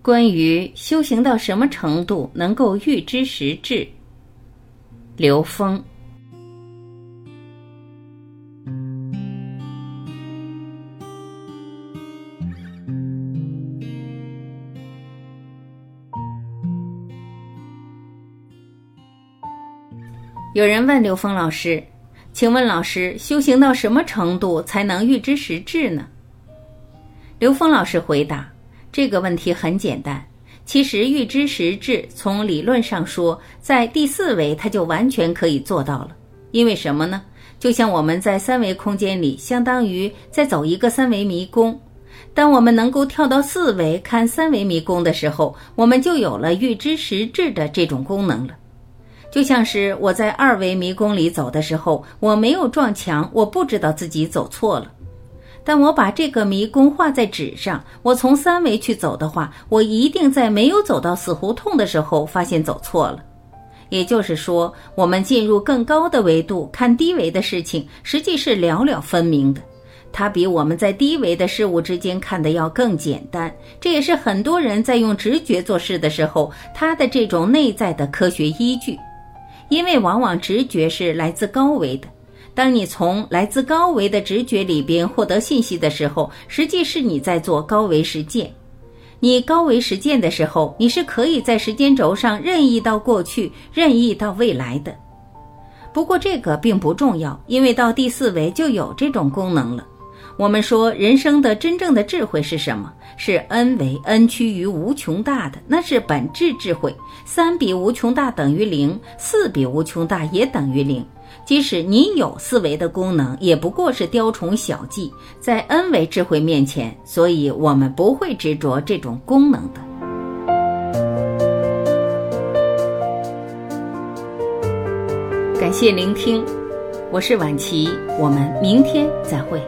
关于修行到什么程度能够预知时至，刘峰。有人问刘峰老师：“请问老师，修行到什么程度才能预知时至呢？”刘峰老师回答。这个问题很简单，其实预知时至，从理论上说，在第四维它就完全可以做到了。因为什么呢？就像我们在三维空间里，相当于在走一个三维迷宫。当我们能够跳到四维看三维迷宫的时候，我们就有了预知时质的这种功能了。就像是我在二维迷宫里走的时候，我没有撞墙，我不知道自己走错了。但我把这个迷宫画在纸上，我从三维去走的话，我一定在没有走到死胡同的时候发现走错了。也就是说，我们进入更高的维度看低维的事情，实际是了了分明的。它比我们在低维的事物之间看的要更简单。这也是很多人在用直觉做事的时候，他的这种内在的科学依据，因为往往直觉是来自高维的。当你从来自高维的直觉里边获得信息的时候，实际是你在做高维实践。你高维实践的时候，你是可以在时间轴上任意到过去，任意到未来的。不过这个并不重要，因为到第四维就有这种功能了。我们说人生的真正的智慧是什么？是 n 为 n 趋于无穷大的，那是本质智慧。三比无穷大等于零，四比无穷大也等于零。即使你有四维的功能，也不过是雕虫小技，在 N 维智慧面前，所以我们不会执着这种功能的。感谢聆听，我是晚琪，我们明天再会。